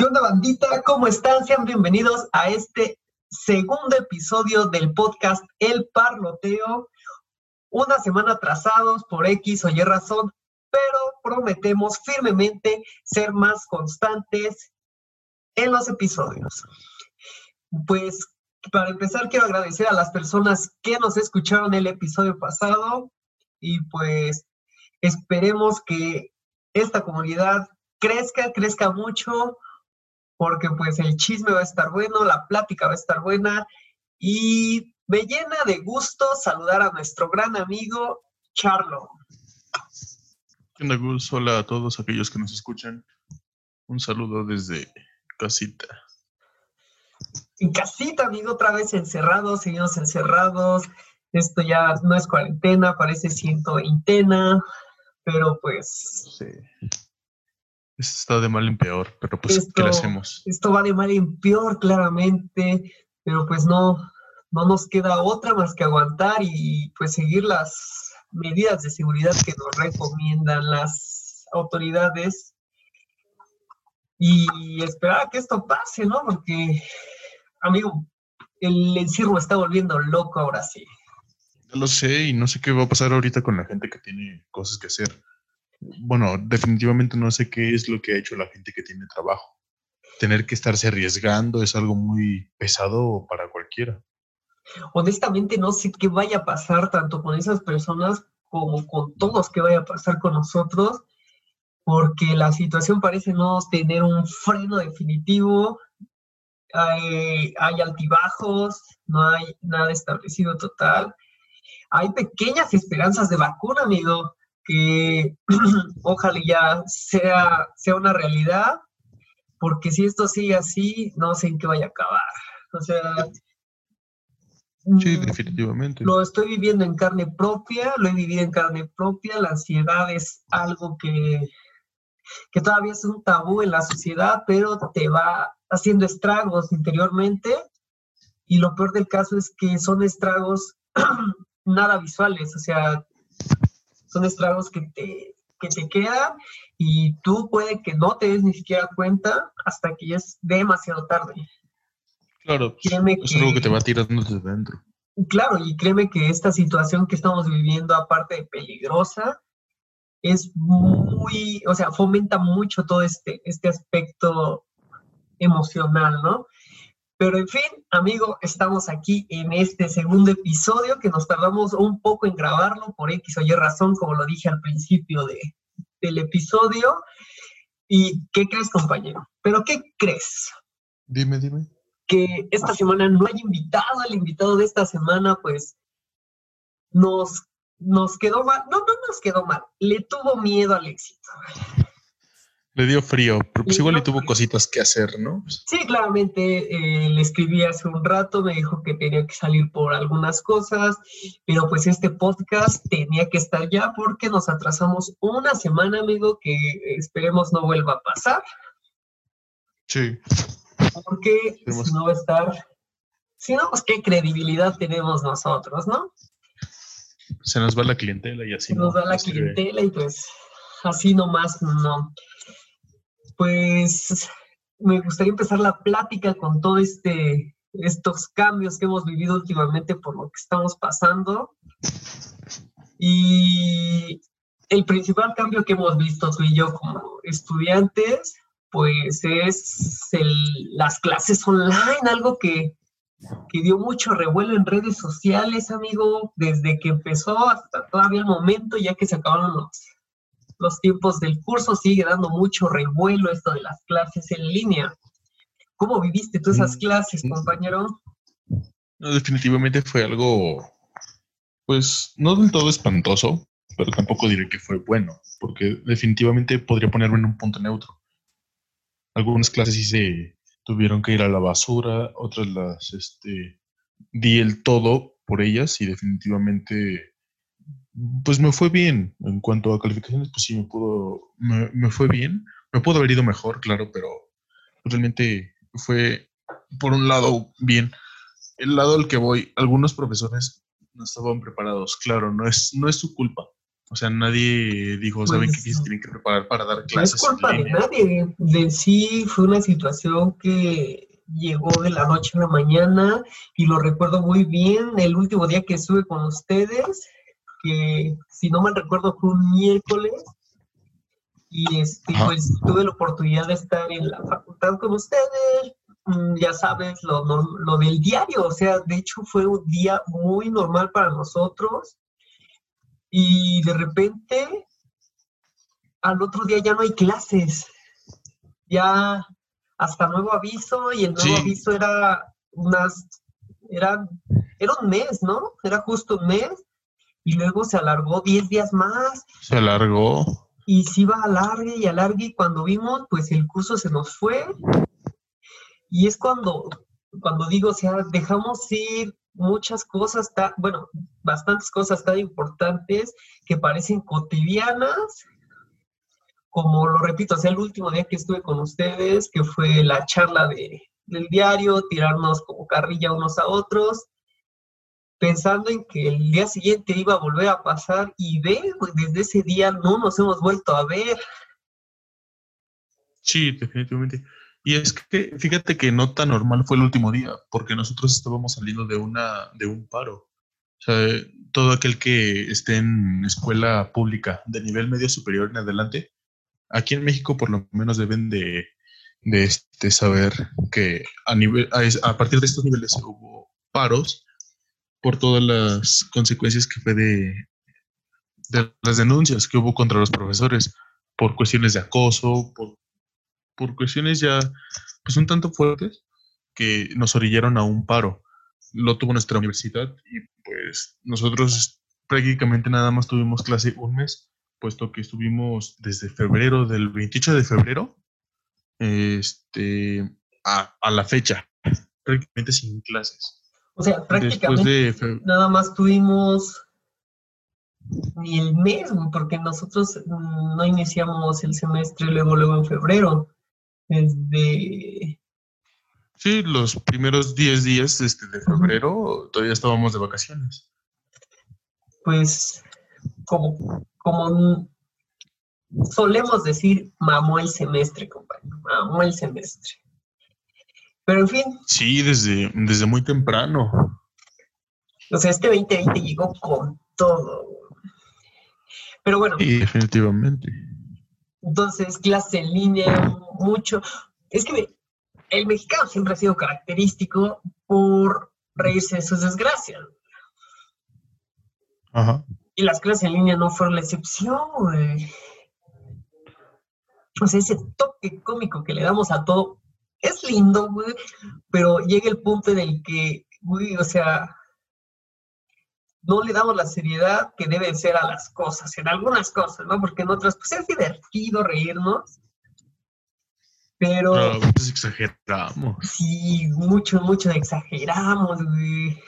¿Qué onda, bandita? ¿Cómo están? Sean bienvenidos a este segundo episodio del podcast El Parloteo. Una semana atrasados por X o Y razón, pero prometemos firmemente ser más constantes en los episodios. Pues para empezar quiero agradecer a las personas que nos escucharon el episodio pasado y pues esperemos que esta comunidad crezca, crezca mucho, porque pues el chisme va a estar bueno, la plática va a estar buena y me llena de gusto saludar a nuestro gran amigo Charlo. Hola, Gus. Hola a todos aquellos que nos escuchan. Un saludo desde casita. En casita, amigo, otra vez encerrados, seguimos encerrados. Esto ya no es cuarentena, parece ciento veintena, pero pues... Sí. Esto está de mal en peor, pero pues, ¿qué le hacemos? Esto va de mal en peor, claramente, pero pues no, no nos queda otra más que aguantar y pues seguir las medidas de seguridad que nos recomiendan las autoridades y esperar a que esto pase, ¿no? Porque, amigo, el encierro está volviendo loco ahora sí. No lo sé y no sé qué va a pasar ahorita con la gente que tiene cosas que hacer bueno, definitivamente no sé qué es lo que ha hecho la gente que tiene trabajo. Tener que estarse arriesgando es algo muy pesado para cualquiera. Honestamente no sé qué vaya a pasar tanto con esas personas como con todos que vaya a pasar con nosotros, porque la situación parece no tener un freno definitivo, hay, hay altibajos, no hay nada establecido total. Hay pequeñas esperanzas de vacuna, amigo, que ojalá ya sea, sea una realidad, porque si esto sigue así, no sé en qué vaya a acabar. O sea... Sí, mm, definitivamente. Lo estoy viviendo en carne propia, lo he vivido en carne propia, la ansiedad es algo que, que todavía es un tabú en la sociedad, pero te va haciendo estragos interiormente y lo peor del caso es que son estragos nada visuales, o sea, son estragos que te, que te quedan y tú puede que no te des ni siquiera cuenta hasta que ya es demasiado tarde. Claro, es algo que te va tirando desde dentro. Claro, y créeme que esta situación que estamos viviendo, aparte de peligrosa, es muy, o sea, fomenta mucho todo este, este aspecto emocional, ¿no? Pero en fin, amigo, estamos aquí en este segundo episodio que nos tardamos un poco en grabarlo por X o Y razón, como lo dije al principio de, del episodio. ¿Y qué crees, compañero? ¿Pero qué crees? Dime, dime. Que esta semana no hay invitado, el invitado de esta semana, pues, nos, nos quedó mal. No, no nos quedó mal, le tuvo miedo al éxito. Le dio frío, pero pues igual le tuvo cositas que hacer, ¿no? Sí, claramente eh, le escribí hace un rato, me dijo que tenía que salir por algunas cosas, pero pues este podcast tenía que estar ya porque nos atrasamos una semana, amigo, que esperemos no vuelva a pasar. Sí. Porque si no va a estar, si no, pues qué credibilidad tenemos nosotros, ¿no? Se nos va la clientela y así. Se nos va la clientela y pues así nomás no pues me gustaría empezar la plática con todo este estos cambios que hemos vivido últimamente por lo que estamos pasando. Y el principal cambio que hemos visto tú y yo como estudiantes, pues es las clases online, algo que, que dio mucho revuelo en redes sociales, amigo, desde que empezó hasta todavía el momento, ya que se acabaron los, los tiempos del curso, sigue dando mucho revuelo esto de las clases en línea. ¿Cómo viviste tú esas mm, clases, compañero? No, definitivamente fue algo, pues, no del todo espantoso, pero tampoco diré que fue bueno, porque definitivamente podría ponerme en un punto neutro. Algunas clases sí se tuvieron que ir a la basura, otras las, este, di el todo por ellas y definitivamente pues me fue bien. En cuanto a calificaciones, pues sí, me pudo, me, fue bien. Me pudo haber ido mejor, claro, pero realmente fue, por un lado, bien. El lado al que voy, algunos profesores no estaban preparados, claro, no es, no es su culpa. O sea, nadie dijo, ¿saben Pues, qué se tienen que preparar para dar No es clases? en culpa de nadie. De sí fue una situación que llegó de la noche a la mañana y lo recuerdo muy bien el último día que estuve con ustedes, que si no mal recuerdo fue un miércoles y este, Ajá. pues tuve la oportunidad de estar en la facultad con ustedes. Mm, Ya sabes, lo, norm- lo del diario, o sea, de hecho fue un día muy normal para nosotros y de repente al otro día ya no hay clases. Ya hasta nuevo aviso y el nuevo Sí. aviso era unas, era, era un mes, ¿no? Era justo un mes y luego se alargó 10 días más Se alargó. y se iba a alargue y alargue y cuando vimos, pues el curso se nos fue y es cuando, cuando digo, o sea, dejamos ir muchas cosas, ta- bueno, bastantes cosas tan importantes que parecen cotidianas, como lo repito, o sea, el último día que estuve con ustedes, que fue la charla de, del diario, tirarnos como carrilla unos a otros, pensando en que el día siguiente iba a volver a pasar y ve, desde ese día no nos hemos vuelto a ver. Sí, definitivamente. Y es que fíjate que no tan normal fue el último día, porque nosotros estábamos saliendo de una, de un paro. O sea, todo aquel que esté en escuela pública de nivel medio superior en adelante, aquí en México por lo menos deben de, de este, saber que a, nivel, a, a partir de estos niveles hubo paros por todas las consecuencias que fue de, de las denuncias que hubo contra los profesores por cuestiones de acoso, por, por cuestiones ya pues un tanto fuertes que nos orillaron a un paro. Lo tuvo nuestra universidad y pues nosotros prácticamente nada más tuvimos clase un mes, puesto que estuvimos desde febrero, del 28 de febrero, este, a, a la fecha, prácticamente sin clases. O sea, prácticamente de nada más tuvimos ni el mes, porque nosotros no iniciamos el semestre luego, luego en febrero. Desde, Sí, los primeros 10 días este, de febrero todavía estábamos de vacaciones. pues, como, como solemos decir, mamó el semestre, compañero, mamó el semestre. Pero en fin, Sí, desde, desde muy temprano. o sea, este 2020 llegó con todo. Pero bueno, Sí, definitivamente. Entonces, clase en línea, mucho. Es que el mexicano siempre ha sido característico por reírse de sus desgracias. Ajá. Y las clases en línea no fueron la excepción, güey. O sea, ese toque cómico que le damos a todo es lindo, güey, pero llega el punto en el que, güey, o sea, no le damos la seriedad que debe ser a las cosas, en algunas cosas, ¿no? Porque en otras, pues es divertido reírnos, pero a veces exageramos. sí, mucho, mucho exageramos, güey.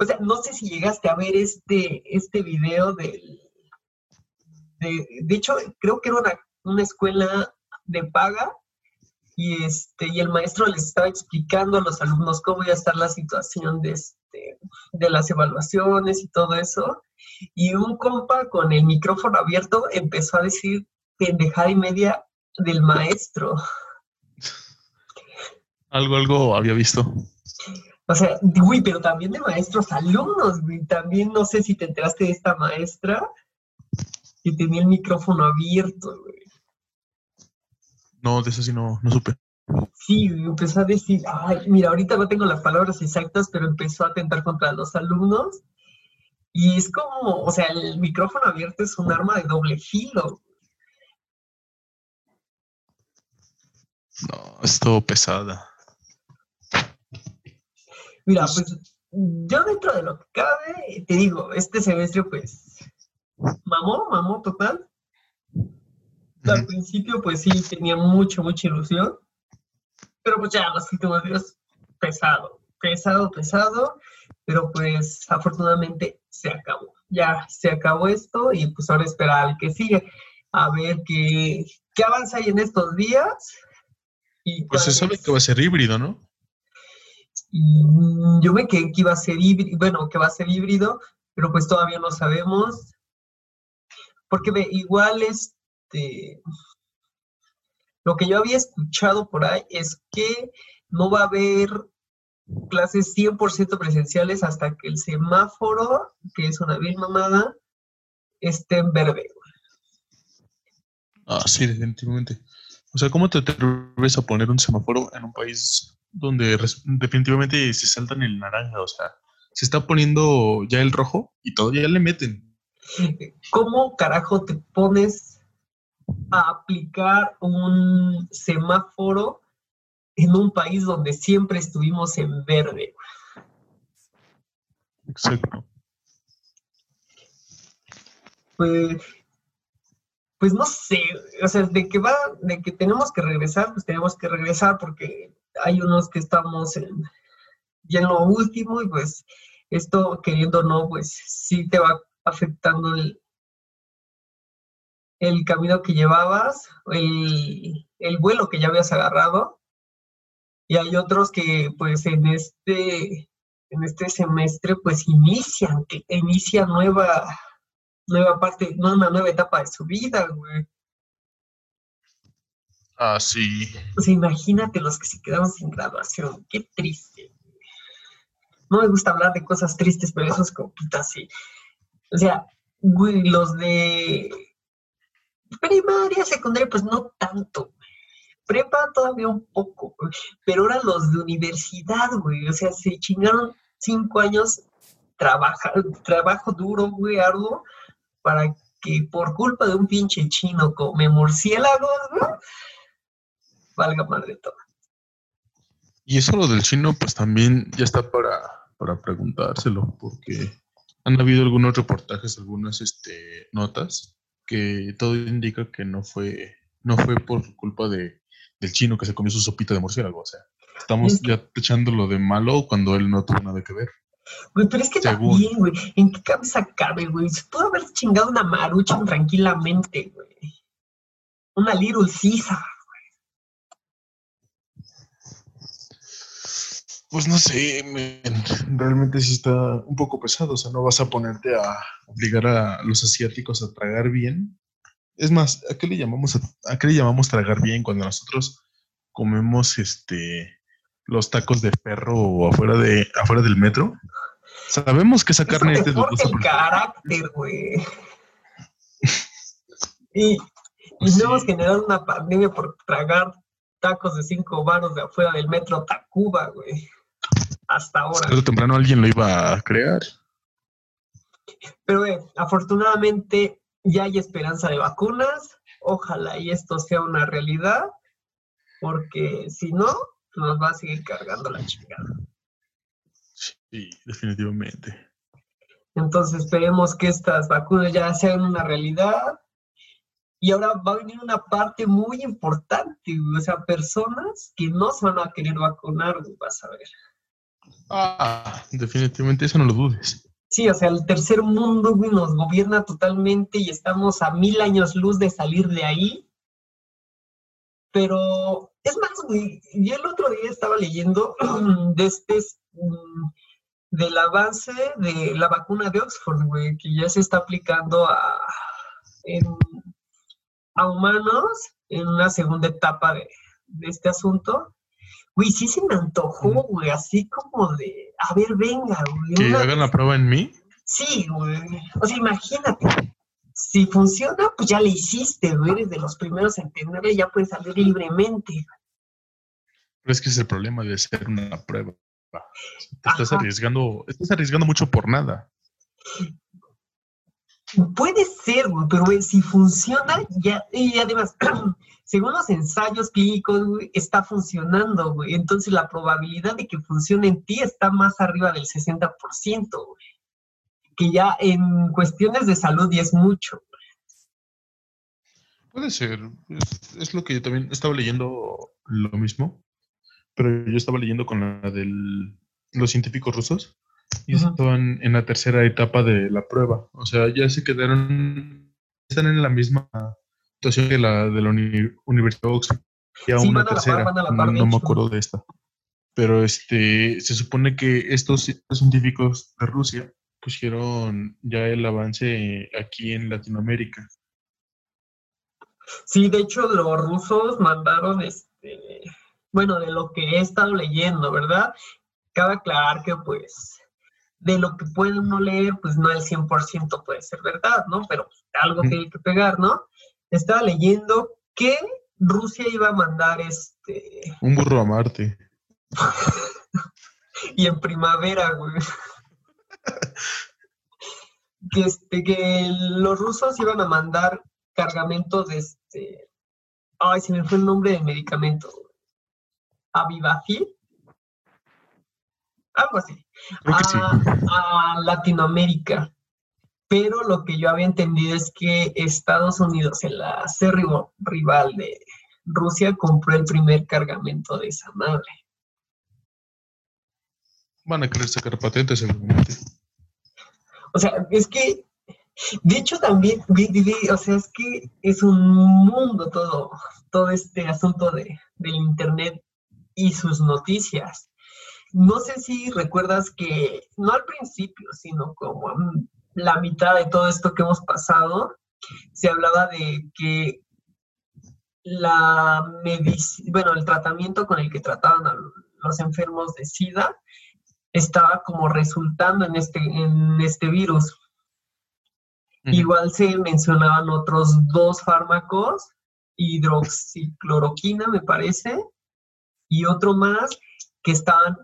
O sea, no sé si llegaste a ver este, este video del... De, de hecho, creo que era una, una escuela de paga y, este, y el maestro les estaba explicando a los alumnos cómo iba a estar la situación de, este, de las evaluaciones y todo eso. Y un compa con el micrófono abierto empezó a decir pendejada y media del maestro. Algo, algo había visto. O sea, güey, pero también de maestros alumnos, güey. También no sé si te enteraste de esta maestra que tenía el micrófono abierto, güey. No, de eso sí no, no supe. Sí, empezó a decir, ay, mira, ahorita no tengo las palabras exactas, pero empezó a atentar contra los alumnos. Y es como, o sea, el micrófono abierto es un arma de doble filo. No, estuvo pesada. Mira, pues yo dentro de lo que cabe, te digo, este semestre, pues, mamó, mamó total. Al Ujú. principio, pues sí, tenía mucho, mucha ilusión. Pero pues ya los últimos días, pesado, pesado, pesado. Pero pues afortunadamente se acabó. Ya se acabó esto y pues ahora esperar al que sigue. A ver qué, qué avanza ahí en estos días. Y Pues se sabe es- que va a ser híbrido, ¿no? mm, yo me quedé que iba a ser híbrido, bueno, que va a ser híbrido, pero pues todavía no sabemos. Porque ve, igual este, lo que yo había escuchado por ahí es que no va a haber clases 100% presenciales hasta que el semáforo, que es una vil mamada, esté en verde. Ah, sí, definitivamente. O sea, ¿cómo te atreves a poner un semáforo en un país donde definitivamente se saltan el naranja? O sea, se está poniendo ya el rojo y todavía le meten. ¿Cómo carajo te pones a aplicar un semáforo en un país donde siempre estuvimos en verde? Exacto. Pues pues no sé, o sea, de que va, de que tenemos que regresar, pues tenemos que regresar porque hay unos que estamos en, ya en lo último y pues esto queriendo o no, pues sí te va afectando el, el camino que llevabas, el, el vuelo que ya habías agarrado. Y hay otros que pues en este, en este semestre pues inician, que inicia nueva nueva parte, una nueva etapa de su vida, güey. Ah, sí. Pues imagínate los que se quedaron sin graduación. Qué triste. No me gusta hablar de cosas tristes, pero eso es como puta así. O sea, güey, los de primaria, secundaria, pues no tanto. Prepa todavía un poco, pero ahora los de universidad, güey. O sea, se chingaron cinco años trabaja, trabajo duro, güey, arduo, para que por culpa de un pinche chino come murciélagos, valga madre todo. Y eso lo del chino, pues también ya está para, para preguntárselo, porque han habido algunos reportajes, algunas este, notas, que todo indica que no fue, no fue por culpa de, del chino que se comió su sopita de murciélago. O sea, estamos ya echándolo de malo cuando él no tuvo nada que ver. Güey, pero es que también, güey, ¿en qué cabeza cabe, güey? Se pudo haber chingado una marucha tranquilamente, güey. Una Little Caesar, Pues no sé, realmente sí está un poco pesado, o sea, no vas a ponerte a obligar a los asiáticos a tragar bien. Es más, ¿a qué le llamamos a, qué le llamamos tragar bien cuando nosotros comemos este los tacos de perro afuera de afuera del metro? Sabemos que esa carne es de el carácter, güey. y, y pues hemos generado una pandemia por tragar tacos de cinco varos de afuera del metro Tacuba, güey. Hasta ahora. Pero temprano alguien lo iba a crear. Pero, güey, afortunadamente ya hay esperanza de vacunas. Ojalá y esto sea una realidad, porque si no, nos va a seguir cargando la chingada. Sí, definitivamente. Entonces esperemos que estas vacunas ya sean una realidad. Y ahora va a venir una parte muy importante, o sea, personas que no se van a querer vacunar, vas a ver. Ah, definitivamente eso no lo dudes. Sí, o sea, el tercer mundo, güey, nos gobierna totalmente y estamos a mil años luz de salir de ahí. Pero es más, güey, yo el otro día estaba leyendo de este mm, del avance de la vacuna de Oxford, güey, que ya se está aplicando a, a humanos en una segunda etapa de, este asunto. Güey, sí se me antojó, güey, así como de, a ver, venga, güey. ¿Que hagan la prueba en mí? Sí, güey. O sea, imagínate. Si funciona, pues ya le hiciste, güey. Eres de los primeros en tenerla y ya puedes salir libremente. Pero es que es el problema de hacer una prueba. Te estás arriesgando, estás arriesgando mucho por nada. Puede ser, pero si funciona, ya, y además, según los ensayos clínicos, está funcionando, güey. Entonces la probabilidad de que funcione en ti está más arriba del 60%, güey. Que ya en cuestiones de salud y es mucho. Puede ser. es, lo que yo también estaba leyendo lo mismo pero yo estaba leyendo con la de los científicos rusos y estaban en la tercera etapa de la prueba. O sea, ya se quedaron, están en la misma situación que la de la Universidad de Oxford. Ya una tercera, no, me acuerdo de esta. Pero este, se supone que estos científicos de Rusia pusieron ya el avance aquí en Latinoamérica. Sí, de hecho los rusos mandaron, este, bueno, de lo que he estado leyendo, ¿verdad? Cabe aclarar que pues de lo que puede uno leer, pues no el 100% puede ser verdad, ¿no? Pero pues, algo tiene que pegar, ¿no? Estaba leyendo que Rusia iba a mandar este... Un burro a Marte. y en primavera, güey. que, este, que los rusos iban a mandar cargamentos de este. Ay, se me fue el nombre del medicamento. Avivafil. Algo así. A, a Latinoamérica. Pero lo que yo había entendido es que Estados Unidos, el acérrimo rival de Rusia, compró el primer cargamento de esa madre. Van a querer sacar patentes seguramente. O sea, es que, de hecho también, o sea, es que es un mundo todo, todo este asunto de, del Internet y sus noticias. No sé si recuerdas que, no al principio, sino como la mitad de todo esto que hemos pasado, se hablaba de que la bueno, el tratamiento con el que trataban a los enfermos de SIDA estaba como resultando en este, en este virus. Igual se mencionaban otros dos fármacos, hidroxicloroquina me parece, y otro más que estaban,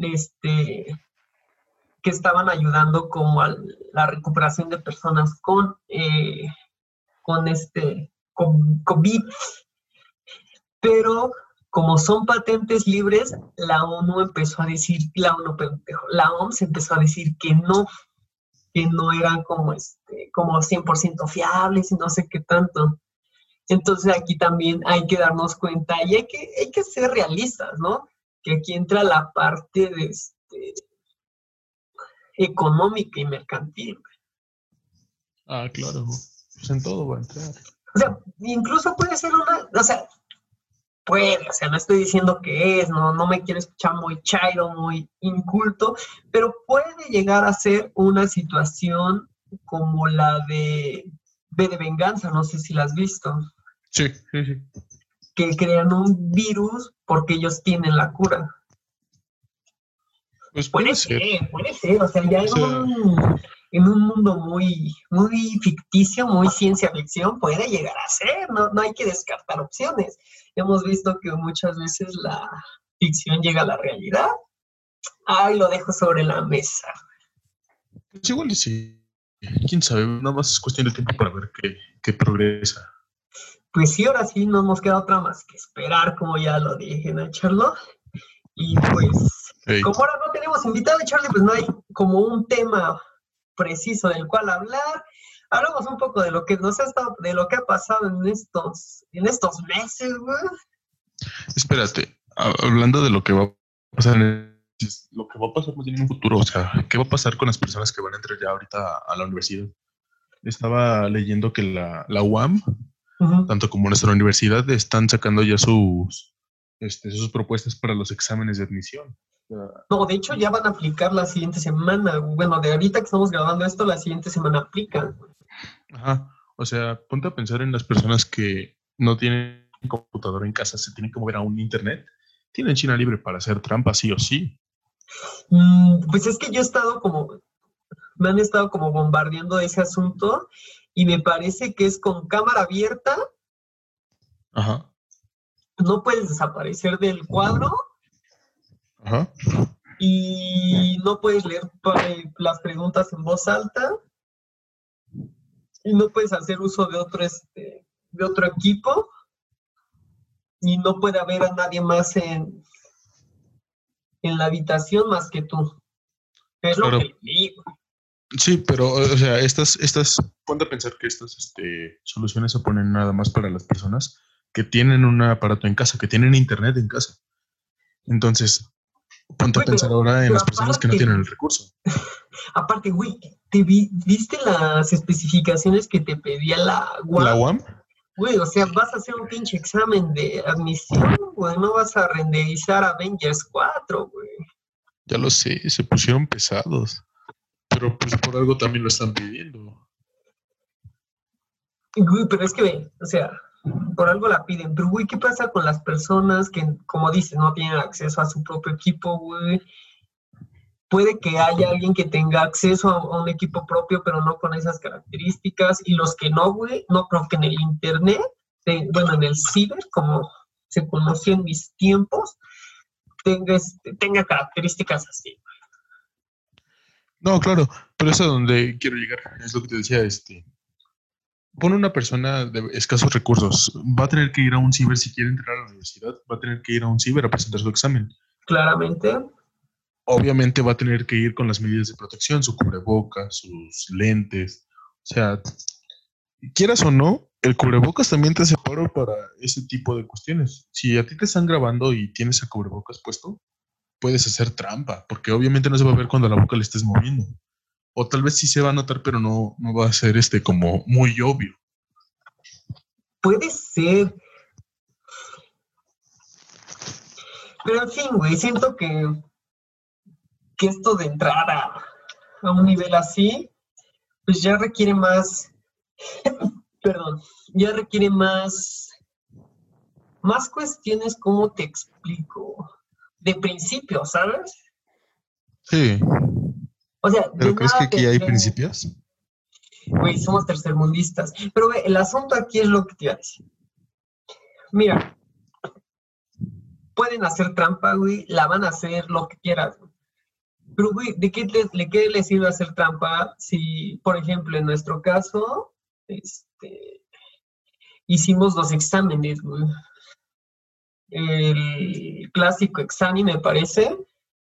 este, que estaban ayudando como a la recuperación de personas con, eh, con este COVID. Pero como son patentes libres, la ONU empezó a decir, la ONU, la OMS empezó a decir que no, que no eran como, este, como 100% fiables y no sé qué tanto. Entonces aquí también hay que darnos cuenta y hay que, hay que ser realistas, ¿no? Que aquí entra la parte de este, económica y mercantil. Ah, claro. Pues en todo va a entrar. O sea, incluso puede ser una, o sea, puede, o sea, no estoy diciendo que es, no, no me quiero escuchar muy chairo, muy inculto, pero puede llegar a ser una situación como la de B de venganza, no sé si la has visto. Sí, sí, sí. Que crean un virus porque ellos tienen la cura. Pues puede, ser. puede ser, o sea, ya en, un, en un mundo muy, muy ficticio, muy ciencia ficción, puede llegar a ser, no, no hay que descartar opciones hemos visto que muchas veces la ficción llega a la realidad. Ay, lo dejo sobre la mesa. Pues igual sí. Quién sabe, nada más es cuestión de tiempo para ver qué, progresa. Pues sí, ahora sí, no nos queda otra más que esperar, como ya lo dije, ¿no, Charlo? Y pues, como ahora no tenemos invitado, Charlie, pues no hay como un tema preciso del cual hablar hablamos un poco de lo que nos ha estado, de lo que ha pasado en estos, en estos meses, güey. Espérate, hablando de lo que va a pasar en lo que va a pasar en un futuro, o sea, ¿qué va a pasar con las personas que van a entrar ya ahorita a la universidad? Estaba leyendo que la, la UAM, tanto como nuestra universidad, están sacando ya sus, este, sus propuestas para los exámenes de admisión. No, de hecho ya van a aplicar la siguiente semana. Bueno, de ahorita que estamos grabando esto, la siguiente semana aplican. Ajá. O sea, ponte a pensar en las personas que no tienen computadora en casa, se tienen que mover a un internet. Tienen China libre para hacer trampas, sí o sí. Mm, pues es que yo he estado como, me han estado como bombardeando ese asunto y me parece que es con cámara abierta. Ajá. No puedes desaparecer del cuadro. Ajá. Y no puedes leer las preguntas en voz alta y no puedes hacer uso de otro, este, de otro equipo y no puede haber a nadie más en, en la habitación más que tú. Es lo que digo. Sí, pero, o sea, estas, estas, ponte a pensar que estas este, soluciones se ponen nada más para las personas que tienen un aparato en casa, que tienen internet en casa. Entonces, ponte a pensar ahora en las personas que no tienen el recurso. Aparte, güey, ¿te viste las especificaciones que te pedía la UAM? ¿La UAM? Güey, o sea, vas a hacer un pinche examen de admisión, güey, no vas a renderizar Avengers 4, güey. Ya lo sé, se pusieron pesados. Pero pues por algo también lo están pidiendo. Güey, pero es que, o sea, por algo la piden. Pero, güey, ¿qué pasa con las personas que, como dices, no tienen acceso a su propio equipo, güey? Puede que haya alguien que tenga acceso a, un equipo propio, pero no con esas características. Y los que no, güey, no creo que en el internet, bueno, en el ciber, como se conoció en mis tiempos, tenga, este, tenga características así. No, claro, pero eso es a donde quiero llegar. Es lo que te decía, este. Pone una persona de escasos recursos. Va a tener que ir a un ciber si quiere entrar a la universidad. Va a tener que ir a un ciber a presentar su examen. Claramente. Obviamente va a tener que ir con las medidas de protección, su cubrebocas, sus lentes. O sea, quieras o no, el cubrebocas también te separa para ese tipo de cuestiones. Si a ti te están grabando y tienes el cubrebocas puesto, puedes hacer trampa, porque obviamente no se va a ver cuando la boca le estés moviendo. O tal vez sí se va a notar, pero no, no va a ser este como muy obvio. Puede ser. Pero en fin, güey, siento que, que esto de entrar a, a un nivel así, pues ya requiere más, perdón, ya requiere más, más cuestiones, ¿cómo te explico? De principio, ¿sabes? Sí. O sea, ¿Pero crees que aquí hay principios? Güey, somos tercermundistas. Pero güey, el asunto aquí es lo que te iba a decir. Mira, pueden hacer trampa, güey, la van a hacer lo que quieras, Pero, güey, ¿de qué, qué les sirve hacer trampa si, por ejemplo, en nuestro caso, este, hicimos dos exámenes, güey? El clásico Exani, me parece,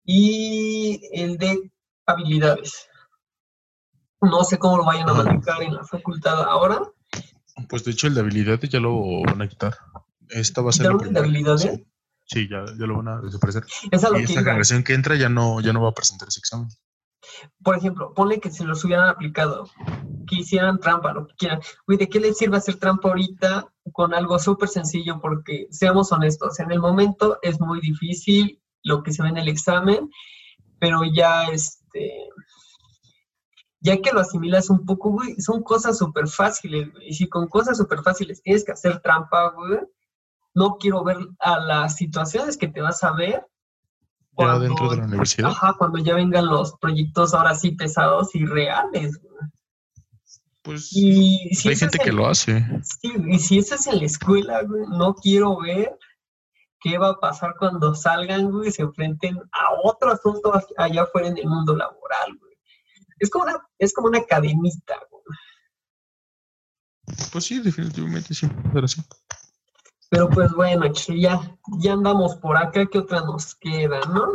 y el de habilidades. No sé cómo lo vayan a manejar en la facultad ahora. Pues de hecho el de habilidades ya lo van a quitar. Esta va a ser el de habilidades? Sí, ya, ya, lo van a desaparecer. Esa y esta generación que entra ya no, ya no va a presentar ese examen. Por ejemplo, ponle que se los hubieran aplicado, que hicieran trampa, lo que quieran. ¿de qué les sirve hacer trampa ahorita con algo súper sencillo? Porque, seamos honestos, en el momento es muy difícil lo que se ve en el examen, pero ya, este, ya que lo asimilas un poco, güey, son cosas súper fáciles, Y si con cosas súper fáciles tienes que hacer trampa, güey, no quiero ver a las situaciones que te vas a ver ya dentro de la universidad. Ajá, cuando ya vengan los proyectos ahora sí pesados y reales. Pues y hay gente que lo hace. Sí, y si eso es en la escuela, güey, no quiero ver qué va a pasar cuando salgan, güey, y se enfrenten a otro asunto allá afuera en el mundo laboral, güey. Es como una, es como una cadenita, güey. Pues sí, definitivamente sí, pero sí. Pero pues bueno, ya, ya andamos por acá, ¿qué otra nos queda, no?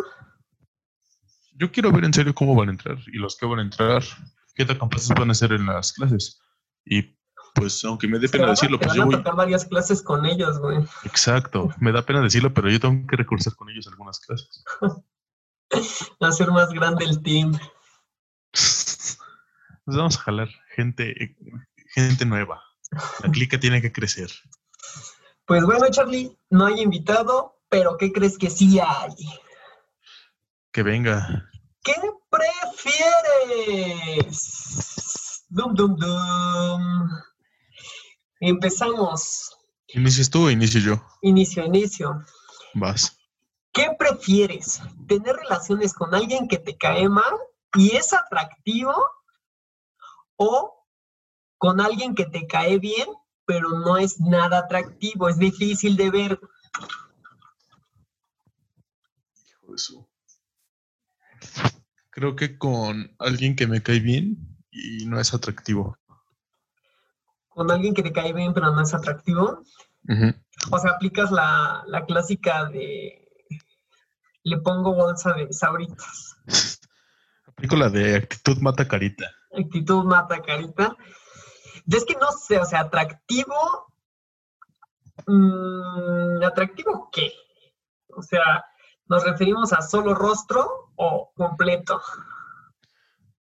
Yo quiero ver en serio cómo van a entrar y los que van a entrar, qué tan capaces van a ser en las clases. Y pues, aunque me dé pena decirlo, pues yo voy... a tocar varias clases con ellos, güey. Exacto, me da pena decirlo, pero yo tengo que recursar con ellos algunas clases. Hacer más grande el team. Pues vamos a jalar gente, gente nueva. La clica tiene que crecer. Pues bueno, Charlie, no hay invitado, pero ¿qué crees que sí hay? Que venga. ¿Qué prefieres? Dum, dum, dum. Empezamos. ¿Inicias tú o inicio yo? Inicio, inicio. Vas. ¿Qué prefieres? ¿Tener relaciones con alguien que te cae mal y es atractivo? ¿O con alguien que te cae bien pero no es nada atractivo, es difícil de ver. Creo que con alguien que me cae bien y no es atractivo. Con alguien que te cae bien, pero no es atractivo. O sea, aplicas la, la clásica de le pongo bolsa de sabritas. Aplico la de actitud mata carita. Actitud mata carita. Es que no sé, o sea, atractivo. Mm, ¿Atractivo qué? O sea, ¿nos referimos a solo rostro o completo?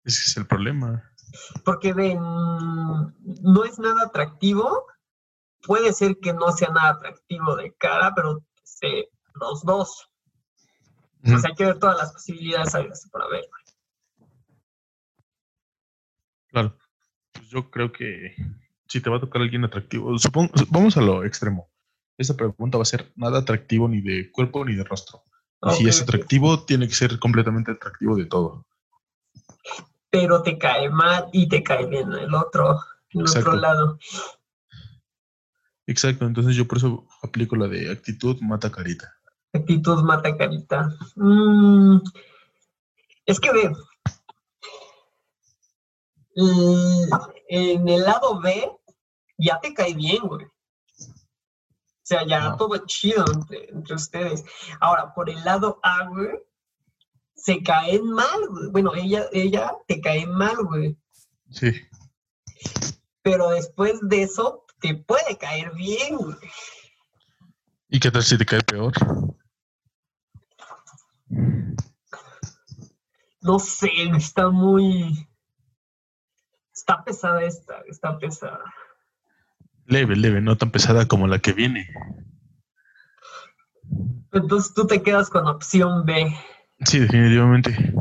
Ese es el problema. Porque ven, no es nada atractivo. Puede ser que no sea nada atractivo de cara, pero los dos. O sea, hay que ver todas las posibilidades para ver. Claro. Pues yo creo que si te va a tocar alguien atractivo. Supongo, vamos a lo extremo. Esta pregunta va a ser nada atractivo ni de cuerpo ni de rostro. Y si es atractivo, tiene que ser completamente atractivo de todo. Pero te cae mal y te cae bien el otro, el otro lado. Exacto, entonces yo por eso aplico la de actitud mata carita. Actitud mata carita. Mm, es que ve, en el lado B ya te cae bien, güey. O sea, ya todo chido entre, entre, ustedes. Ahora, por el lado A, güey, se caen mal, güey. Bueno, ella, ella te cae mal, güey. Sí. Pero después de eso, te puede caer bien, güey. ¿Y qué tal si te cae peor? No sé, está muy. Está pesada esta, está pesada. Leve, leve, no tan pesada como la que viene. Entonces tú te quedas con opción B. Sí, definitivamente.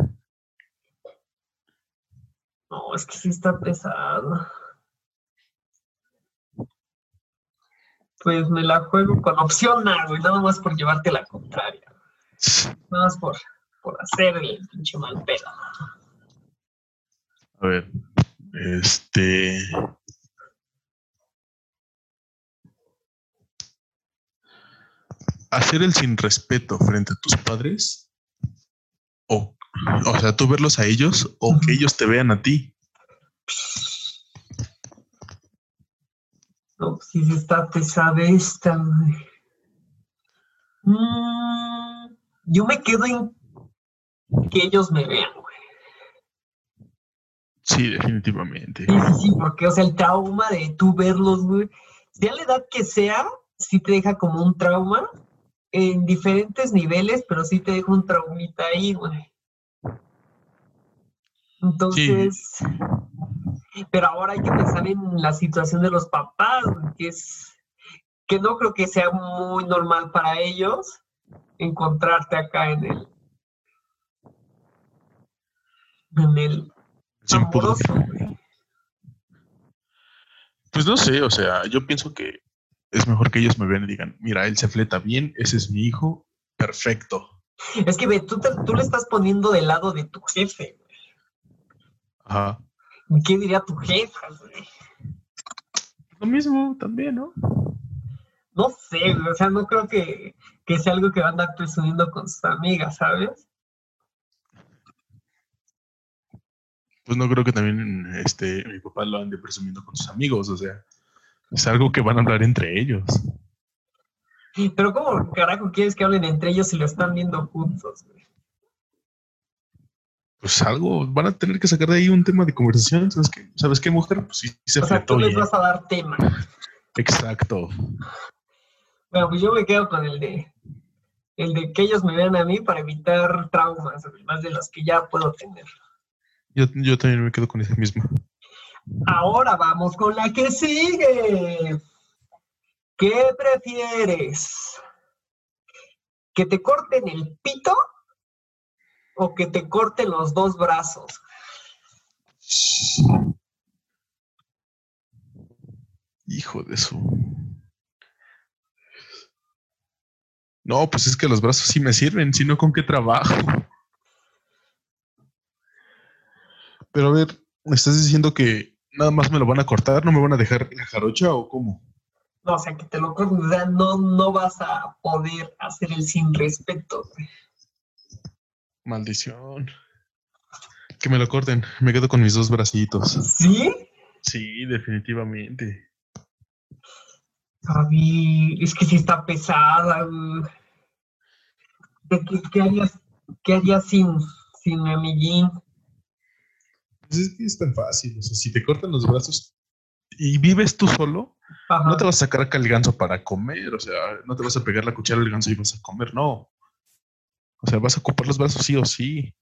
No, es que sí está pesado. Pues me la juego con opción A, güey, nada más por llevarte la contraria. Nada más por, por hacer el pinche mal pedo. A ver, este. Hacer el sin respeto frente a tus padres, o, o sea, tú verlos a ellos, o que ellos te vean a ti. No, si se está pesada esta, mm, yo me quedo en que ellos me vean. Sí, definitivamente. Sí, sí, porque, o sea, el trauma de tú verlos, güey, sea la edad que sea, sí te deja como un trauma en diferentes niveles, pero sí te deja un traumita ahí, güey. Entonces, pero ahora hay que pensar en la situación de los papás, que es que no creo que sea muy normal para ellos encontrarte acá en el en el Pues no sé, o sea, yo pienso que es mejor que ellos me vean y digan, mira, él se fleta bien, ese es mi hijo, perfecto. Es que ve, tú, tú le estás poniendo del lado de tu jefe. Ajá. ¿Qué diría tu jefa, güey? Lo mismo también, ¿no? No sé, o sea, no creo que, sea algo que van a andar presumiendo con sus amigas, ¿sabes? Pues no creo que también este, mi papá lo ande presumiendo con sus amigos, o sea, es algo que van a hablar entre ellos. Pero ¿cómo carajo quieres que hablen entre ellos si lo están viendo juntos, güey? pues algo, van a tener que sacar de ahí un tema de conversación. ¿Sabes qué, ¿Sabes qué mujer? Pues sí, se O sea, tú les vas a dar tema. Exacto. Bueno, pues yo me quedo con el de el de que ellos me vean a mí para evitar traumas, más de los que ya puedo tener. Yo, yo también me quedo con esa misma. Ahora vamos con la que sigue. ¿Qué prefieres? ¿Que te corten el pito o que te corte los dos brazos. Hijo de su. No, pues es que los brazos sí me sirven, sino con qué trabajo. Pero a ver, ¿me estás diciendo que nada más me lo van a cortar? ¿No me van a dejar la jarocha o cómo? No, o sea, que te lo corten, no, no vas a poder hacer el sin respeto. Maldición. Que me lo corten. Me quedo con mis dos bracitos. ¿Sí? Sí, definitivamente. Javi, es que sí está pesada. ¿Qué, harías, qué harías sin, sin mi amiguín? Pues es que es tan fácil. O sea, si te cortan los brazos y vives tú solo, no te vas a sacar acá el ganso para comer. O sea, no te vas a pegar la cuchara al ganso y vas a comer. No. O sea, vas a ocupar los brazos sí o sí.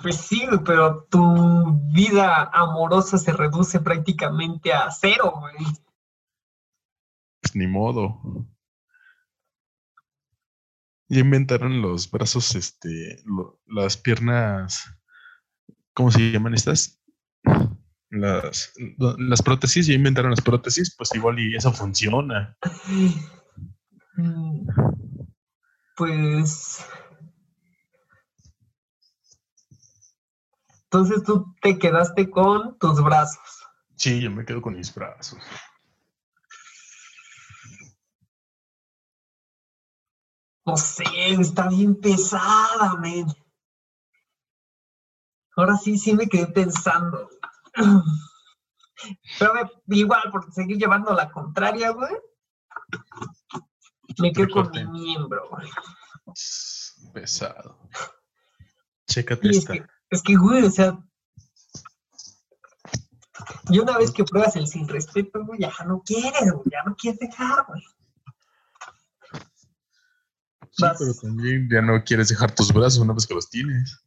Pues sí, pero tu vida amorosa se reduce prácticamente a cero, güey. Pues ni modo. Ya inventaron los brazos, este, las piernas, ¿cómo se llaman estas? las, las prótesis, ya inventaron las prótesis, pues igual y eso funciona. Pues. Entonces tú te quedaste con tus brazos. Sí, yo me quedo con mis brazos. No sé, está bien pesada, men. Ahora sí, sí me quedé pensando. Pero igual, por seguir llevando la contraria, güey. Me quedo con mi miembro, güey. Pesado. Chécate Y es esta. que, es que, güey, o sea. Y una vez que pruebas el sin respeto, güey, ya no quieres, güey, ya no quieres dejar, güey. Sí, vas. pero también ya no quieres dejar tus brazos una vez que los tienes.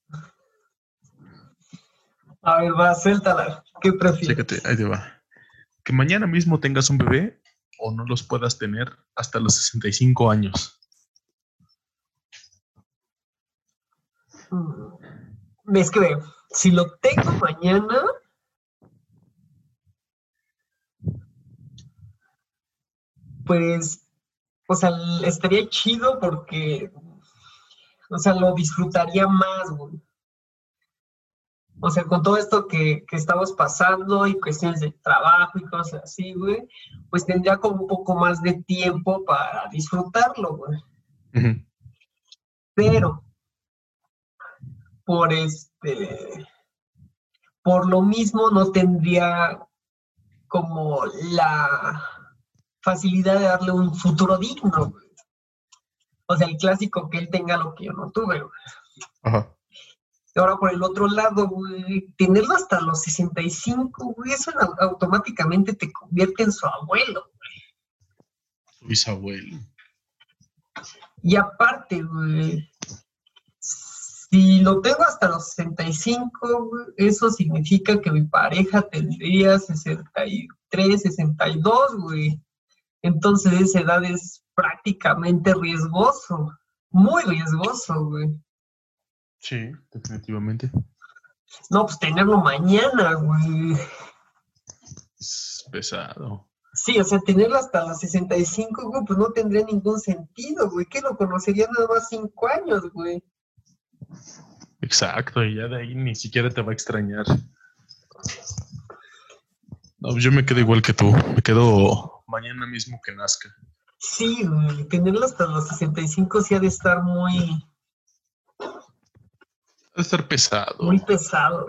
A ver, va, suéltala. ¿Qué prefieres? Chécate, ahí te va. Que mañana mismo tengas un bebé o no los puedas tener hasta los 65 años. Mm, Es que, si lo tengo mañana, pues, o sea, estaría chido porque, o sea, lo disfrutaría más, güey. O sea, con todo esto que, que estamos pasando y cuestiones de trabajo y cosas así, güey, pues tendría como un poco más de tiempo para disfrutarlo, güey. Pero por este por lo mismo no tendría como la facilidad de darle un futuro digno güey. o sea el clásico que él tenga lo que yo no tuve güey. Ajá. Ahora por el otro lado güey, tenerlo hasta los 65 güey eso au- automáticamente te convierte en su abuelo Su bisabuelo. Y aparte, güey, si lo tengo hasta los 65, güey, eso significa que mi pareja tendría 63, 62, güey. Entonces esa edad es prácticamente riesgoso, muy riesgoso, güey. Sí, definitivamente. No, pues tenerlo mañana, güey. Es pesado. Sí, o sea, tenerlo hasta los 65, güey, pues no tendría ningún sentido, güey. Que lo conocería nada más cinco años, güey. Exacto, y ya de ahí ni siquiera te va a extrañar. No, yo me quedo igual que tú. Me quedo mañana mismo que nazca. Sí, güey, tenerlo hasta los 65 sí ha de estar muy, a estar pesado. muy pesado.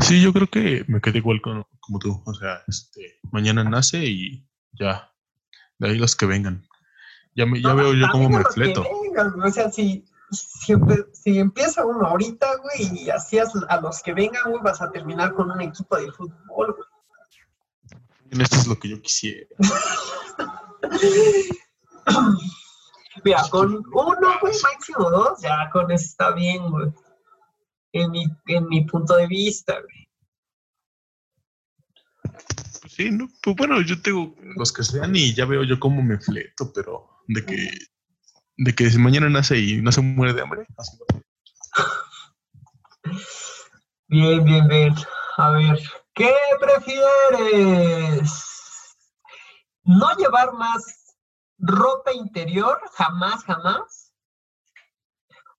Sí, yo creo que me quedé igual con- como tú. O sea, este, mañana nace y ya. De ahí los que vengan. Ya, me, ya No, veo yo cómo me fleto. o sea, si, si, si empieza uno ahorita, güey, y así as- a los que vengan, güey, vas a terminar con un equipo de fútbol, güey. Esto es lo que yo quisiera. Mira, con uno, güey, máximo dos, ya con eso está bien, güey. En mi, en mi punto de vista, güey. Pues sí, ¿no? Pues bueno, yo tengo los que sean y ya veo yo cómo me fleto, pero de que, de que si mañana nace y no se muere de hambre, así va. Bien, bien, bien. A ver, ¿qué prefieres? ¿No llevar más ropa interior jamás, jamás?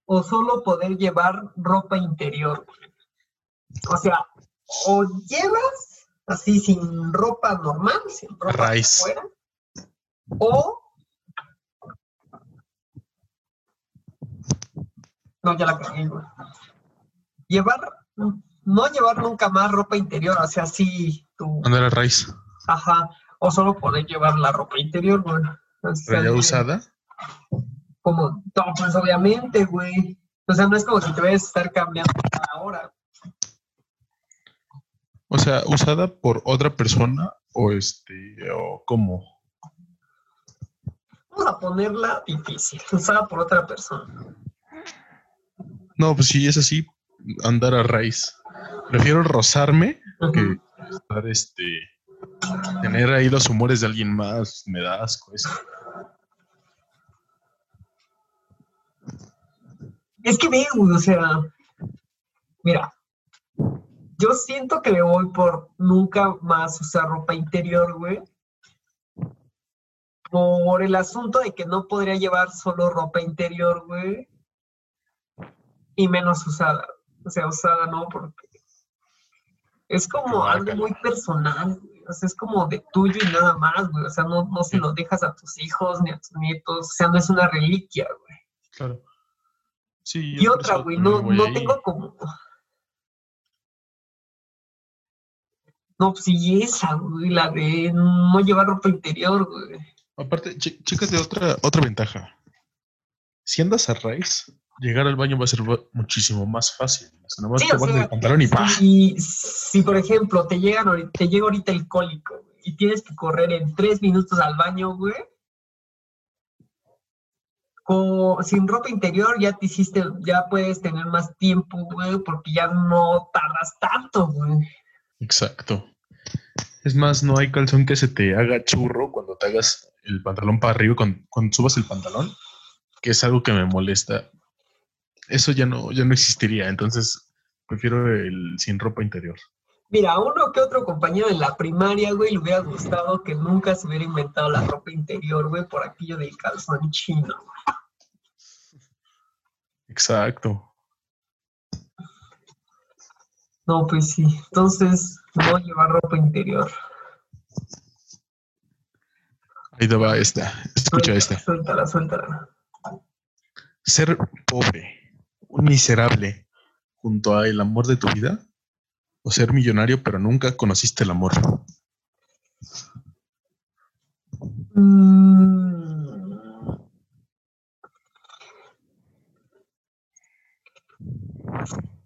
¿O solo poder llevar ropa interior? O sea, o llevas así sin ropa normal, sin ropa Raíz. afuera, o... No, ya la cagué. Llevar no llevar nunca más ropa interior, o sea, sí, tú, Andar a raíz. ajá, o solo poder llevar la ropa interior, güey. O sea, Pero ya usada. Como, no, pues obviamente, güey. O sea, no es como si te vayas a estar cambiando cada hora. O sea, usada por otra persona o este, o cómo. Vamos a ponerla difícil, usada por otra persona. No, pues sí, es así, andar a raíz. Prefiero rozarme que estar este, tener ahí los humores de alguien más, me da asco eso. Es que ve, güey, o sea, mira, yo siento que me voy por nunca más usar ropa interior, güey. Por el asunto de que no podría llevar solo ropa interior, güey. Y menos usada. O sea, usada no, porque es como algo muy personal, güey. O sea, es como de tuyo y nada más, güey. O sea, no, no se lo dejas a tus hijos ni a tus nietos. O sea, no es una reliquia, güey. Claro. Sí, y otra, güey, no, no tengo como. No, pues sí, esa, güey, la de no llevar ropa interior, güey. Aparte, chécate otra, otra ventaja. Si andas a raíz, llegar al baño va a ser muchísimo más fácil. O sea, nomás te pones el pantalón y ¡pah! Si, si, por ejemplo, te, llegan, te llega ahorita el cólico y tienes que correr en tres minutos al baño, güey, sin ropa interior ya te hiciste, ya puedes tener más tiempo, güey, porque ya no tardas tanto, güey. Exacto. Es más, no hay calzón que se te haga churro cuando te hagas el pantalón para arriba, cuando, cuando subas el pantalón, que es algo que me molesta. Eso ya no, ya no existiría, entonces prefiero el sin ropa interior. Mira, a uno que otro compañero de la primaria, güey, le hubiera gustado que nunca se hubiera inventado la ropa interior, güey, por aquello del calzón chino, Exacto. No, pues sí. Entonces, no llevar ropa interior. Ahí te va esta. Escucha esta. Suéltala, suéltala. Ser pobre, un miserable, junto a el amor de tu vida, o ser millonario pero nunca conociste el amor? Mm.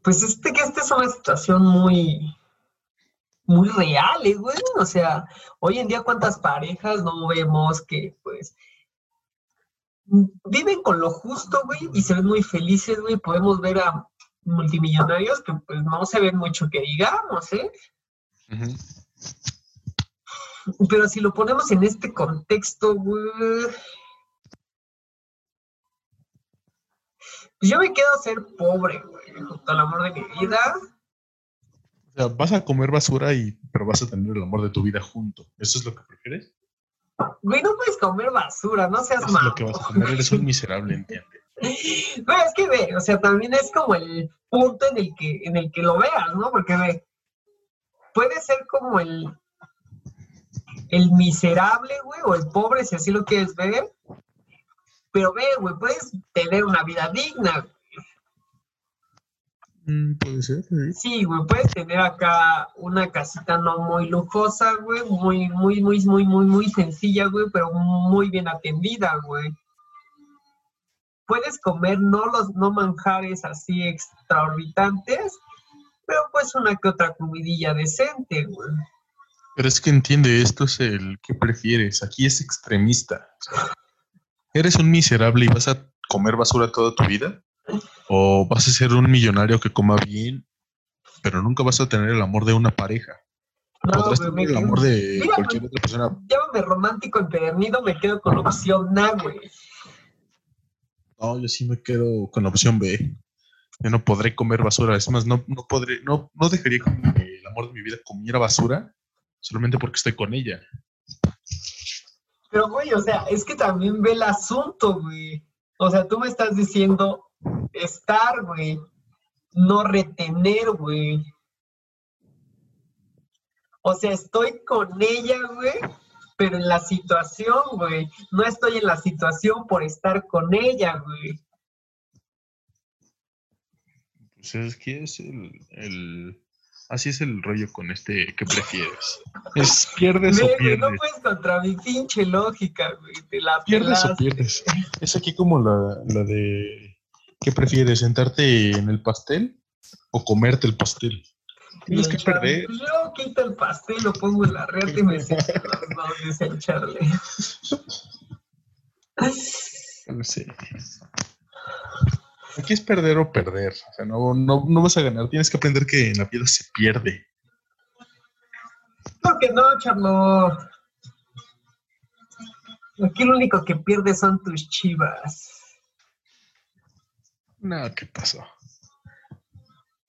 Pues este que esta es una situación muy, muy real, ¿eh, güey. O sea, hoy en día cuántas parejas no vemos que, pues, viven con lo justo, güey, y se ven muy felices, güey. Podemos ver a multimillonarios que pues no se ven mucho que digamos, ¿eh? Pero si lo ponemos en este contexto, güey, pues yo me quedo a ser pobre, güey, junto al amor de mi vida. O sea, vas a comer basura y pero vas a tener el amor de tu vida junto. ¿Eso es lo que prefieres? Güey, no puedes comer basura, no seas malo. lo que vas a comer, eres un miserable, entiende. Bueno, es que ve, o sea, también es como el punto en el que, en el que lo veas, ¿no? Porque ve, puede ser como el, el miserable, güey, o el pobre, si así lo quieres ver. Pero ve, güey, puedes tener una vida digna. Mm, puede ser, sí. Sí, güey, puedes tener acá una casita no muy lujosa, güey, muy, muy, muy, muy, muy, muy sencilla, güey, pero muy bien atendida, güey puedes comer no los no manjares así extraorbitantes, pero pues una que otra comidilla decente, güey. Pero es que entiende, esto es el que prefieres. Aquí es extremista. ¿Eres un miserable y vas a comer basura toda tu vida? ¿O vas a ser un millonario que coma bien, pero nunca vas a tener el amor de una pareja? No, Podrás tener el amor de cualquier otra persona. Llámame romántico empedernido, me quedo con opción A, güey. No, yo sí me quedo con la opción B. Yo no podré comer basura. Es más, no, no podré, no, no dejaría que el amor de mi vida comiera basura solamente porque estoy con ella. Pero, güey, o sea, es que también ve el asunto, güey. O sea, tú me estás diciendo estar, güey, no retener, güey. O sea, estoy con ella, güey, pero en la situación, güey. No estoy en la situación por estar con ella, güey. Pues es que es el, Así es el rollo con este que prefieres. Es pierdes o pierdes. No puedes contra mi pinche lógica, güey. Te la pierdes o pierdes. Es aquí como la, la de. ¿Qué prefieres? ¿Sentarte en el pastel o comerte el pastel? Tienes que perder. Yo quito el pastel, lo pongo en la red y me siento las dos echarle. No sé. Aquí es perder o perder. O sea, no, no, no vas a ganar. Tienes que aprender que en la vida se pierde. No, que no, Charlo. Aquí lo único que pierde son tus chivas. No, ¿qué pasó?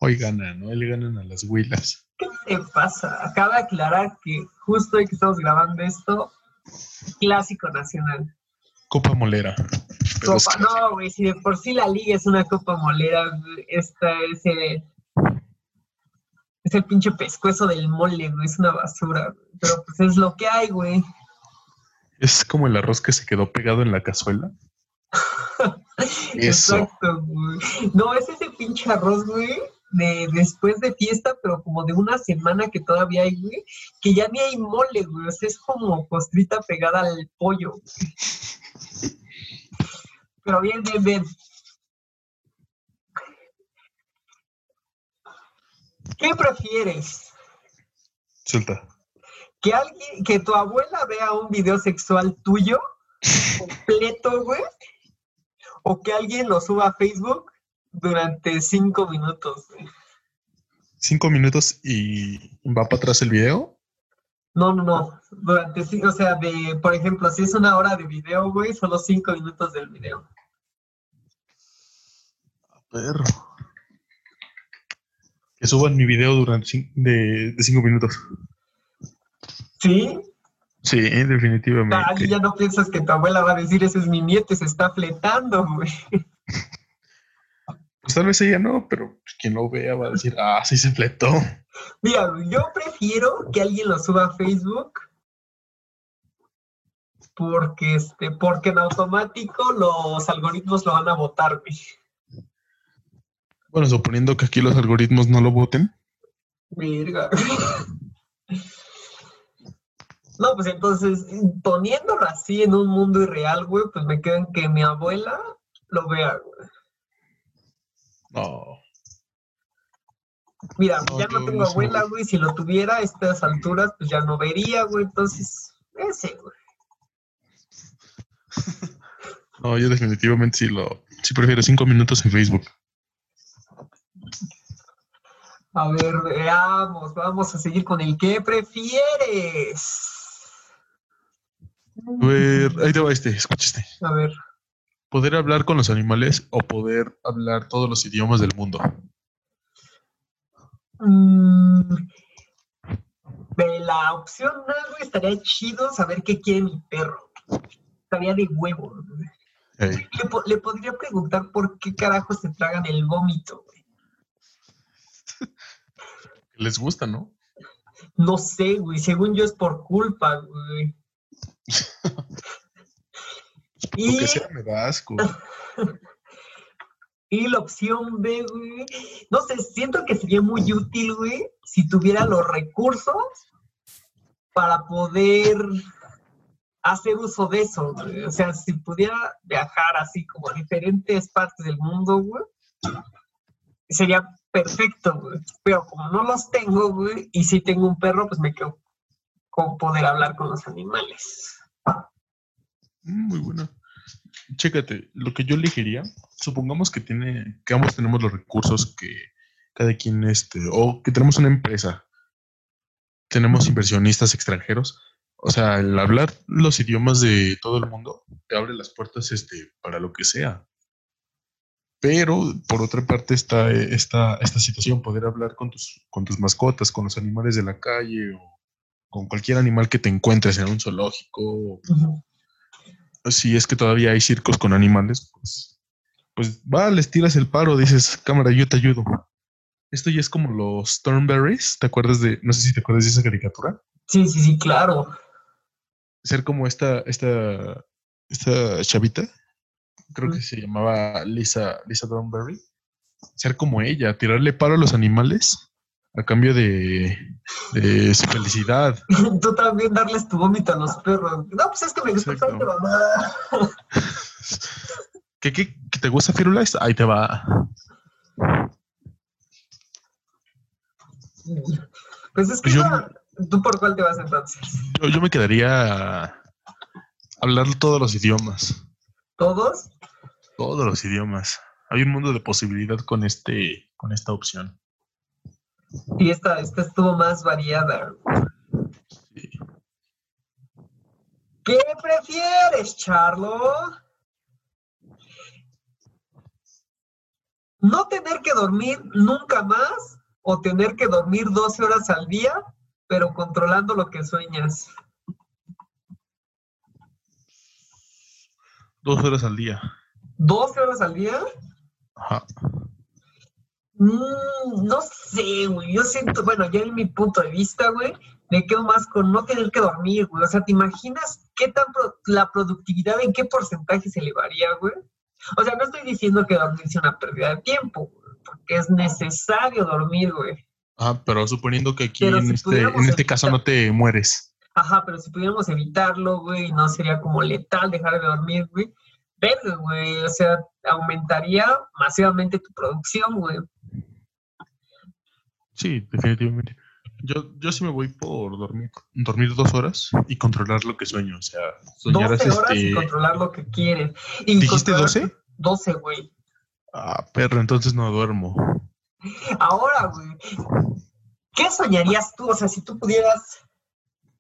Hoy ganan, ¿no? Hoy le ganan a las huilas. ¿Qué te pasa? Acaba de aclarar que justo hoy que estamos grabando esto, clásico nacional. Copa molera. es Copa, clásico. no, güey, si de por sí la liga es una copa molera, esta es el, es el pinche pescuezo del mole, güey, es una basura, güey. pero pues es lo que hay, güey. Es como el arroz que se quedó pegado en la cazuela. Eso. Exacto, güey. No, es ese pinche arroz, güey, de después de fiesta, pero como de una semana que todavía hay, güey, que ya ni hay mole, güey, o sea, es como costrita pegada al pollo. güey. Pero bien, bien, bien. ¿Qué prefieres? Suelta. ¿Que alguien, que tu abuela vea un video sexual tuyo completo, güey? ¿O que alguien lo suba a Facebook durante cinco minutos? Cinco minutos y va para atrás el video. No, no, no. Durante, o sea, de, por ejemplo, si es una hora de video, güey, solo cinco minutos del video. Perro. Que suban mi video durante cin- de, de cinco minutos. ¿Sí? Sí, definitivamente. Ah, y ya no piensas que tu abuela va a decir, ese es mi nieto se está fletando, güey. Pues tal vez ella no, pero quien lo vea va a decir, ah, sí se fletó. Mira, yo prefiero que alguien lo suba a Facebook porque, este, porque en automático los algoritmos lo van a votar. Bueno, suponiendo que aquí los algoritmos no lo voten. Verga. No, pues entonces, poniéndolo así en un mundo irreal, güey, pues me quedo en que mi abuela lo vea, güey. No. Mira, No, ya no tengo abuela, güey. güey, si lo tuviera a estas alturas, pues ya no vería, güey, entonces, ese, güey. No, yo definitivamente sí lo. Sí prefiero cinco minutos en Facebook. A ver, veamos, vamos a seguir con el que prefieres. A ver, ahí te va este, escucha este. A ver, ¿Poder hablar con los animales o poder hablar todos los idiomas del mundo? mm, de la opción A, güey, estaría chido saber qué quiere mi perro. Estaría de huevo. güey. Ey, Le, po- le podría preguntar por qué carajo se tragan el vómito, güey. les gusta, ¿no? No sé, güey, según yo es por culpa, güey. Lo Y, que sea me da asco. y la opción B, güey, no sé, siento que sería muy útil, güey, si tuviera los recursos para poder hacer uso de eso, güey. O sea, si pudiera viajar así como a diferentes partes del mundo, güey, sería perfecto, güey. Pero como no los tengo, güey, y si tengo un perro, pues me quedo con poder hablar con los animales. Mm, Muy bueno. Chécate, lo que yo elegiría, supongamos que tiene, que ambos tenemos los recursos que cada quien este, o que tenemos una empresa, tenemos inversionistas extranjeros. O sea, el hablar los idiomas de todo el mundo te abre las puertas este, para lo que sea. Pero por otra parte está eh, esta, esta situación, poder hablar con tus, con tus mascotas, con los animales de la calle o con cualquier animal que te encuentres en un zoológico si es que todavía hay circos con animales, pues, pues va, les tiras el paro, dices, cámara, yo te ayudo. Esto ya es como los Thornberries, ¿te acuerdas de, no sé si te acuerdas de esa caricatura? Sí, sí, sí, claro. Ser como esta, esta, esta chavita, creo que se llamaba Lisa, Lisa Thornberry. Ser como ella, tirarle paro a los animales a cambio de, de su felicidad. Tú también darles tu vómito a los perros. No, pues es que me gusta tanto, mamá. ¿Qué, qué, qué te gusta Firulais? Ahí te va. Pues es que yo- no- ¿Tú por cuál te vas entonces? Yo, yo me quedaría a hablar todos los idiomas. ¿Todos? Todos los idiomas. Hay un mundo de posibilidad con este, con esta opción. Y esta, esta estuvo más variada. Sí. ¿Qué prefieres, Charlo? no tener que dormir nunca más o tener que dormir 12 horas al día, pero controlando lo que sueñas. Dos horas al día. ¿12 horas al día? Ajá. Mm, no sé, güey. Yo siento, bueno, ya en mi punto de vista, güey, me quedo más con no tener que dormir, güey. O sea, ¿te imaginas qué tan la productividad, en qué porcentaje se elevaría, güey? O sea, no estoy diciendo que dormir sea una pérdida de tiempo, porque es necesario dormir, güey. Ah, pero suponiendo que aquí en este, en este caso no te mueres. Ajá, pero si pudiéramos evitarlo, güey, no sería como letal dejar de dormir, güey. Verde, güey, o sea, aumentaría masivamente tu producción, güey. Sí, definitivamente. Yo, yo sí me voy por dormir, dormir dos horas y controlar lo que sueño. O sea, soñar 12 horas y este controlar lo que quieres. Y ¿Dijiste 12? 12, güey. Ah, perro, entonces no duermo. Ahora, güey, ¿qué soñarías tú? O sea, si tú pudieras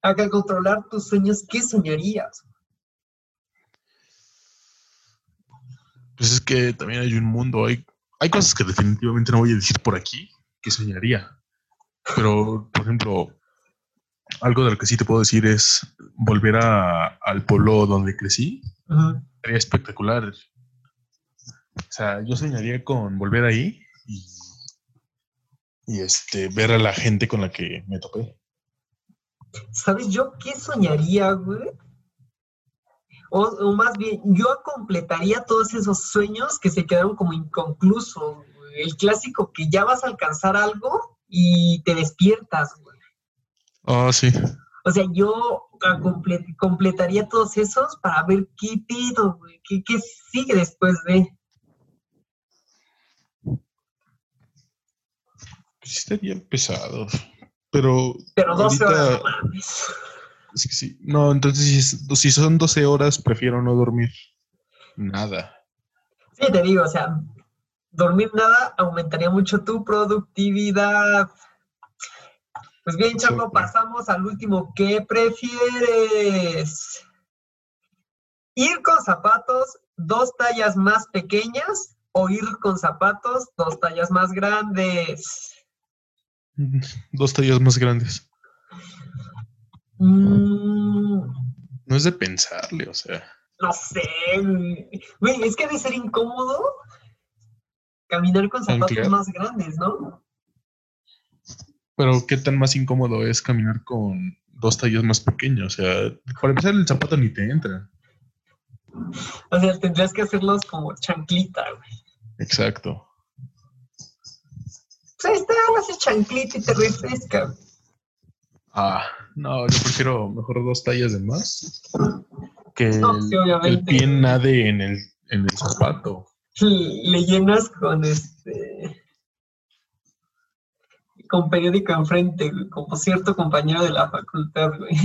acá controlar tus sueños, ¿qué soñarías? Pues es que también hay un mundo, hay, hay cosas que definitivamente no voy a decir por aquí, que soñaría. Pero, por ejemplo, algo de lo que sí te puedo decir es volver a, al pueblo donde crecí. Sería espectacular. O sea, yo soñaría con volver ahí y, y, este, ver a la gente con la que me topé. ¿Sabes yo qué soñaría, güey? O, o, más bien, yo completaría todos esos sueños que se quedaron como inconclusos. El clásico que ya vas a alcanzar algo y te despiertas, güey. Ah, sí. O sea, yo completaría todos esos para ver qué pido, güey, qué, qué sigue después de. Pues estaría pesado. Pero. Pero 12 horas, Es que sí. No, entonces si, son 12 horas, prefiero no dormir nada. Sí, te digo, o sea, dormir nada aumentaría mucho tu productividad. Pues bien, Charlo, pasamos al último. ¿Qué prefieres? ¿Ir con zapatos dos tallas más pequeñas o ir con zapatos dos tallas más grandes? Dos tallas más grandes. Mm. No es de pensarle, o sea. No sé, güey. Es que debe ser incómodo caminar con zapatos más grandes, ¿no? Pero qué tan más incómodo es caminar con dos tallas más pequeños. O sea, para empezar el zapato ni te entra. O sea, tendrías que hacerlos como chanclita, güey. Exacto. Pues ahí está, haces chanclita y te refresca. Ah, no, yo prefiero mejor dos tallas de más que el, pie nade en el, en el zapato. Le llenas con este con periódico enfrente, como cierto compañero de la facultad, güey.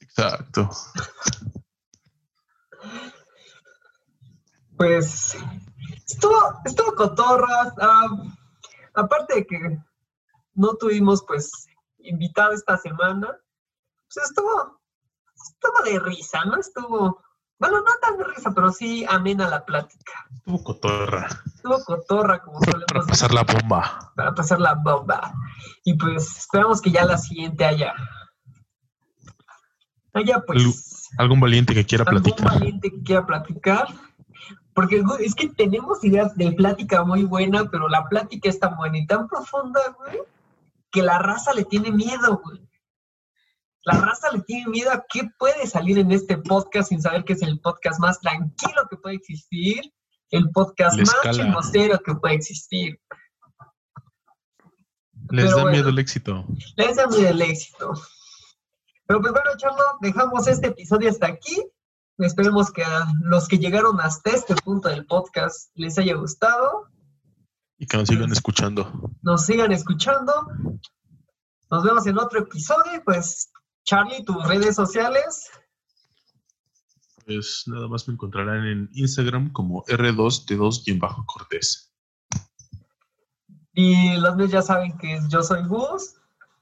Exacto. Pues estuvo, estuvo cotorras. aparte de que no tuvimos pues invitado esta semana, pues estuvo, estuvo de risa, ¿no? Estuvo, bueno, no tan de risa, pero sí amena la plática. Estuvo cotorra. Estuvo cotorra, como solemos Para pasar la bomba. Para pasar la bomba. Y pues esperamos que ya la siguiente haya. Haya pues. ¿Algún valiente que quiera platicar? Algún valiente que quiera platicar. Porque es que tenemos ideas de plática muy buena, pero la plática es tan buena y tan profunda, güey, que la raza le tiene miedo, güey. La raza le tiene miedo a qué puede salir en este podcast sin saber que es el podcast más tranquilo que puede existir, el podcast más chismosero que puede existir. Les da miedo el éxito. Les da miedo el éxito. Pero pues bueno, Charlo, dejamos este episodio hasta aquí. Esperemos que a los que llegaron hasta este punto del podcast les haya gustado. Y que nos sigan escuchando. Nos sigan escuchando. Nos vemos en otro episodio. Pues, Charlie, tus redes sociales. Pues nada más me encontrarán en Instagram como R2D2-Cortés. Y los míos ya saben que yo soy Gus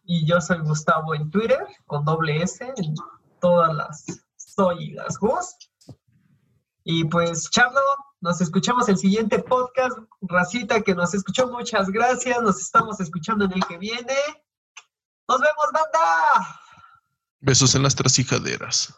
y yo soy Gustavo en Twitter con doble S en todas las soy las Gus. Y pues, Charlo, Nos escuchamos el siguiente podcast. Racita que nos escuchó, muchas gracias. Nos estamos escuchando en el que viene. Nos vemos, banda. Besos en las trasijaderas.